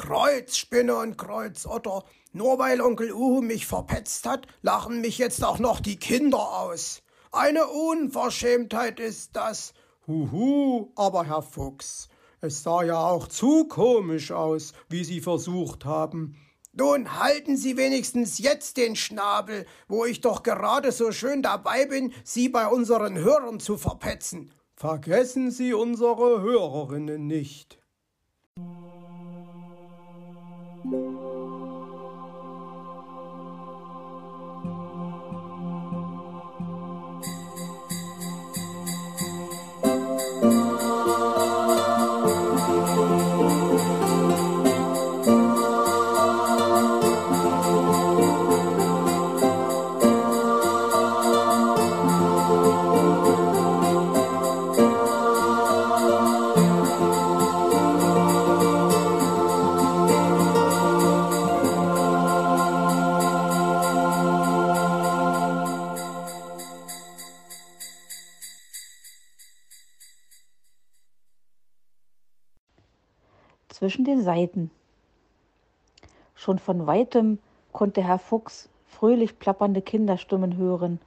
Kreuzspinne und Kreuzotter. Nur weil Onkel Uhu mich verpetzt hat, lachen mich jetzt auch noch die Kinder aus. Eine Unverschämtheit ist das. Huhu, aber Herr Fuchs, es sah ja auch zu komisch aus, wie Sie versucht haben. Nun halten Sie wenigstens jetzt den Schnabel, wo ich doch gerade so schön dabei bin, Sie bei unseren Hörern zu verpetzen. Vergessen Sie unsere Hörerinnen nicht. Oh. Zwischen den Seiten. Schon von weitem konnte Herr Fuchs fröhlich plappernde Kinderstimmen hören.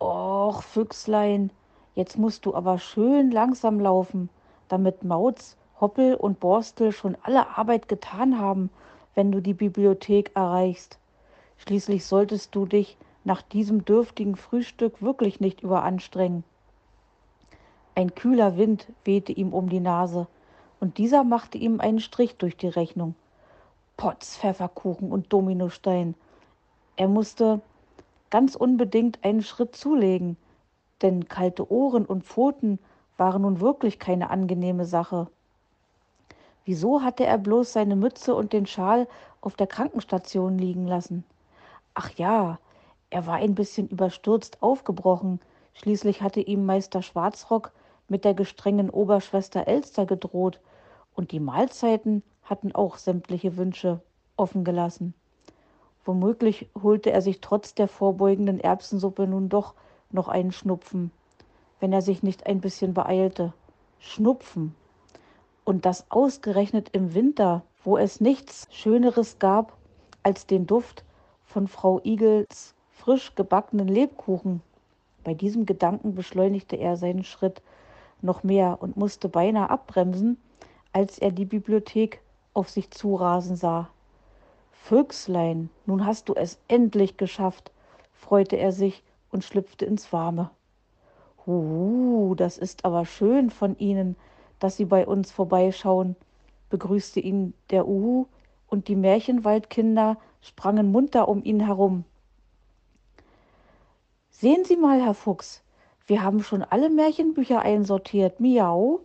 Och, Füchslein, jetzt musst du aber schön langsam laufen, damit Mauz, Hoppel und Borstel schon alle Arbeit getan haben, wenn du die Bibliothek erreichst. Schließlich solltest du dich nach diesem dürftigen Frühstück wirklich nicht überanstrengen. Ein kühler Wind wehte ihm um die Nase, und dieser machte ihm einen Strich durch die Rechnung. Potz, Pfefferkuchen und Dominostein. Er musste ganz unbedingt einen Schritt zulegen, denn kalte Ohren und Pfoten waren nun wirklich keine angenehme Sache. Wieso hatte er bloß seine Mütze und den Schal auf der Krankenstation liegen lassen? Ach ja, er war ein bisschen überstürzt aufgebrochen. Schließlich hatte ihm Meister Schwarzrock mit der gestrengen Oberschwester Elster gedroht, und die Mahlzeiten hatten auch sämtliche Wünsche offen gelassen. Womöglich holte er sich trotz der vorbeugenden Erbsensuppe nun doch noch einen Schnupfen, wenn er sich nicht ein bisschen beeilte. Schnupfen. Und das ausgerechnet im Winter, wo es nichts Schöneres gab als den Duft von Frau Igels frisch gebackenen Lebkuchen. Bei diesem Gedanken beschleunigte er seinen Schritt noch mehr und musste beinahe abbremsen, als er die Bibliothek auf sich zurasen sah. Füchslein, nun hast du es endlich geschafft, freute er sich und schlüpfte ins Warme. Huhu, das ist aber schön von Ihnen, dass Sie bei uns vorbeischauen, begrüßte ihn der Uhu, und die Märchenwaldkinder sprangen munter um ihn herum. Sehen Sie mal, Herr Fuchs, wir haben schon alle Märchenbücher einsortiert. Miau,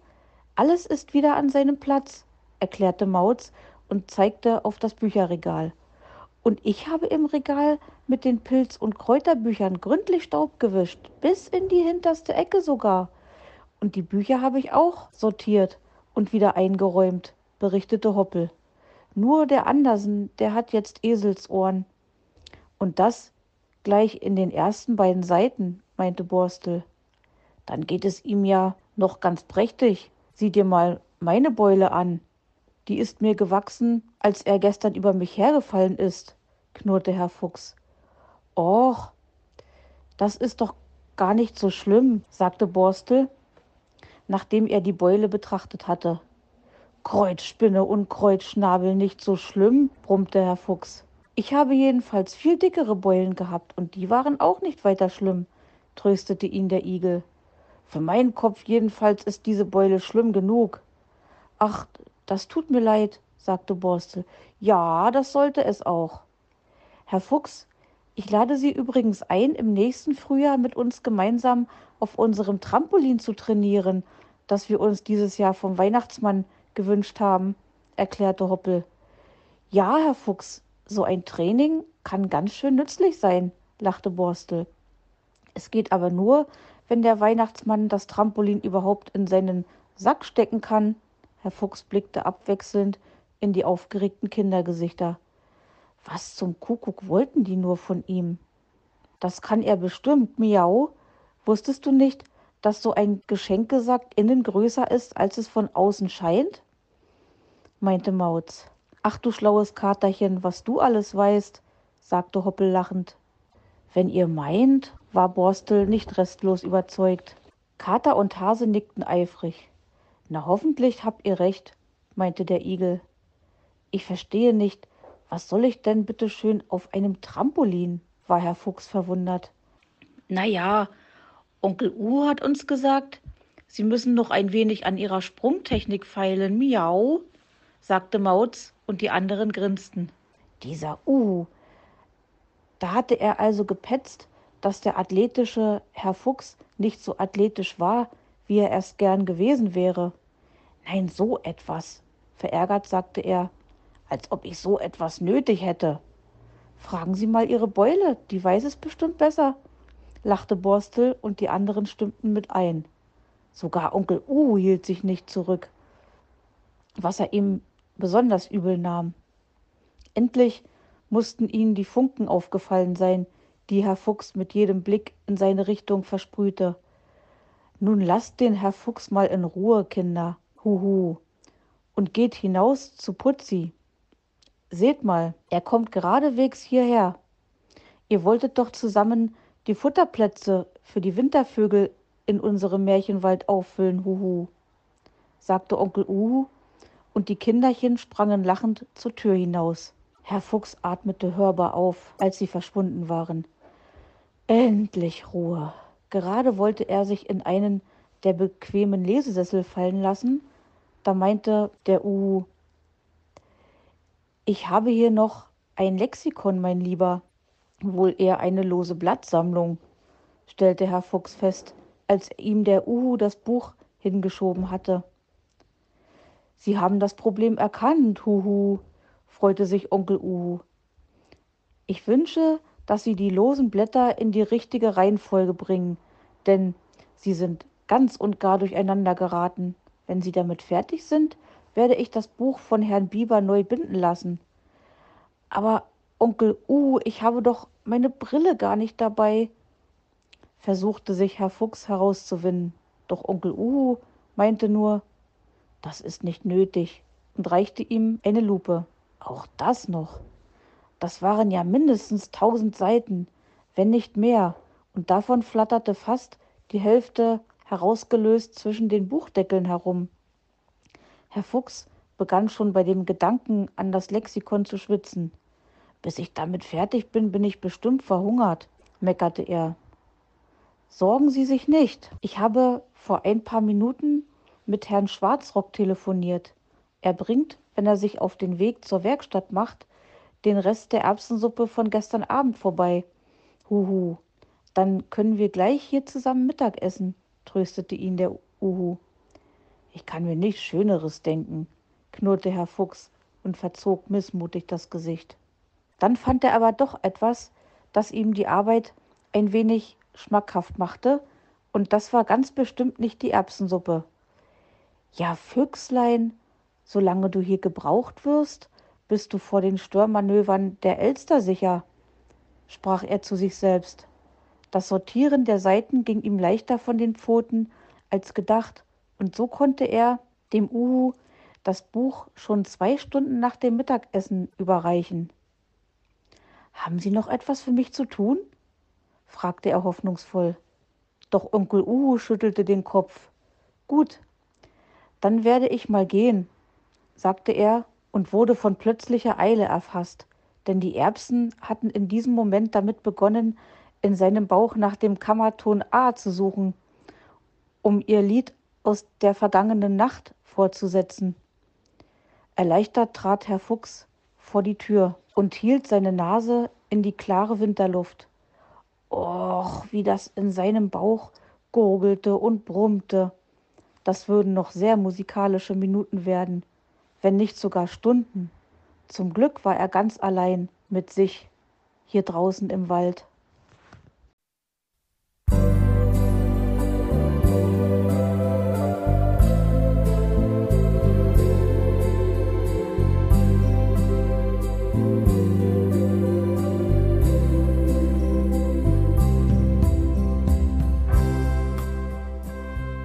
alles ist wieder an seinem Platz, erklärte Mauz und zeigte auf das Bücherregal. Und ich habe im Regal mit den Pilz- und Kräuterbüchern gründlich Staub gewischt, bis in die hinterste Ecke sogar. Und die Bücher habe ich auch sortiert und wieder eingeräumt, berichtete Hoppel. Nur der Andersen, der hat jetzt Eselsohren. Und das gleich in den ersten beiden Seiten, meinte Borstel. Dann geht es ihm ja noch ganz prächtig, Sieh dir mal meine Beule an. Die ist mir gewachsen, als er gestern über mich hergefallen ist, knurrte Herr Fuchs. Och, das ist doch gar nicht so schlimm, sagte Borstel, nachdem er die Beule betrachtet hatte. Kreuzspinne und Kreuzschnabel nicht so schlimm, brummte Herr Fuchs. Ich habe jedenfalls viel dickere Beulen gehabt und die waren auch nicht weiter schlimm, tröstete ihn der Igel. Für meinen Kopf jedenfalls ist diese Beule schlimm genug. Ach, das tut mir leid, sagte Borstel. Ja, das sollte es auch. Herr Fuchs, ich lade Sie übrigens ein, im nächsten Frühjahr mit uns gemeinsam auf unserem Trampolin zu trainieren, das wir uns dieses Jahr vom Weihnachtsmann gewünscht haben, erklärte Hoppel. Ja, Herr Fuchs, so ein Training kann ganz schön nützlich sein, lachte Borstel. Es geht aber nur, wenn der Weihnachtsmann das Trampolin überhaupt in seinen Sack stecken kann. Herr Fuchs blickte abwechselnd in die aufgeregten Kindergesichter. Was zum Kuckuck wollten die nur von ihm? Das kann er bestimmt, miau. Wusstest du nicht, dass so ein Geschenkesack innen größer ist, als es von außen scheint? meinte Mauz. Ach du schlaues Katerchen, was du alles weißt, sagte Hoppel lachend. Wenn ihr meint, war Borstel nicht restlos überzeugt. Kater und Hase nickten eifrig. Na hoffentlich habt ihr recht, meinte der Igel. Ich verstehe nicht, was soll ich denn bitte schön auf einem Trampolin? war Herr Fuchs verwundert. Na ja, Onkel Uhu hat uns gesagt, Sie müssen noch ein wenig an Ihrer Sprungtechnik feilen. Miau, sagte Mauz und die anderen grinsten. Dieser Uhu. Da hatte er also gepetzt, dass der athletische Herr Fuchs nicht so athletisch war, wie er erst gern gewesen wäre. Nein, so etwas. Verärgert sagte er, als ob ich so etwas nötig hätte. Fragen Sie mal Ihre Beule, die weiß es bestimmt besser, lachte Borstel und die anderen stimmten mit ein. Sogar Onkel Uhu hielt sich nicht zurück, was er ihm besonders übel nahm. Endlich mussten ihnen die Funken aufgefallen sein, die Herr Fuchs mit jedem Blick in seine Richtung versprühte. Nun lasst den Herr Fuchs mal in Ruhe, Kinder, huhu, und geht hinaus zu Putzi. Seht mal, er kommt geradewegs hierher. Ihr wolltet doch zusammen die Futterplätze für die Wintervögel in unserem Märchenwald auffüllen, huhu, sagte Onkel Uhu, und die Kinderchen sprangen lachend zur Tür hinaus. Herr Fuchs atmete hörbar auf, als sie verschwunden waren. Endlich Ruhe. Gerade wollte er sich in einen der bequemen Lesesessel fallen lassen, da meinte der Uhu, ich habe hier noch ein Lexikon, mein Lieber, wohl eher eine lose Blattsammlung, stellte Herr Fuchs fest als ihm der Uhu das Buch hingeschoben hatte. Sie haben das Problem erkannt, Huhu, freute sich Onkel Uhu. Ich wünsche, dass Sie die losen Blätter in die richtige Reihenfolge bringen, denn sie sind ganz und gar durcheinander geraten. Wenn Sie damit fertig sind, werde ich das Buch von Herrn Bieber neu binden lassen. Aber Onkel Uhu, ich habe doch meine Brille gar nicht dabei, versuchte sich Herr Fuchs herauszuwinden, doch Onkel Uhu meinte nur, das ist nicht nötig und reichte ihm eine Lupe. Auch das noch. Das waren ja mindestens tausend Seiten, wenn nicht mehr, und davon flatterte fast die Hälfte herausgelöst zwischen den Buchdeckeln herum. Herr Fuchs begann schon bei dem Gedanken an das Lexikon zu schwitzen. Bis ich damit fertig bin, bin ich bestimmt verhungert, meckerte er. Sorgen Sie sich nicht. Ich habe vor ein paar Minuten mit Herrn Schwarzrock telefoniert. Er bringt, wenn er sich auf den Weg zur Werkstatt macht, den Rest der Erbsensuppe von gestern Abend vorbei. Huhu. Dann können wir gleich hier zusammen Mittag essen, tröstete ihn der Uhu. Ich kann mir nichts Schöneres denken, knurrte Herr Fuchs und verzog missmutig das Gesicht. Dann fand er aber doch etwas, das ihm die Arbeit ein wenig schmackhaft machte, und das war ganz bestimmt nicht die Erbsensuppe. Ja, Füchslein, solange du hier gebraucht wirst, bist du vor den Störmanövern der Elster sicher, sprach er zu sich selbst. Das Sortieren der Seiten ging ihm leichter von den Pfoten als gedacht, und so konnte er dem Uhu das Buch schon zwei Stunden nach dem Mittagessen überreichen. Haben Sie noch etwas für mich zu tun? fragte er hoffnungsvoll. Doch Onkel Uhu schüttelte den Kopf. Gut, dann werde ich mal gehen, sagte er und wurde von plötzlicher Eile erfasst, denn die Erbsen hatten in diesem Moment damit begonnen, in seinem Bauch nach dem Kammerton A zu suchen, um ihr Lied aus der vergangenen Nacht fortzusetzen. Erleichtert trat Herr Fuchs vor die Tür und hielt seine Nase in die klare Winterluft. Och, wie das in seinem Bauch gurgelte und brummte. Das würden noch sehr musikalische Minuten werden, wenn nicht sogar Stunden. Zum Glück war er ganz allein mit sich hier draußen im Wald.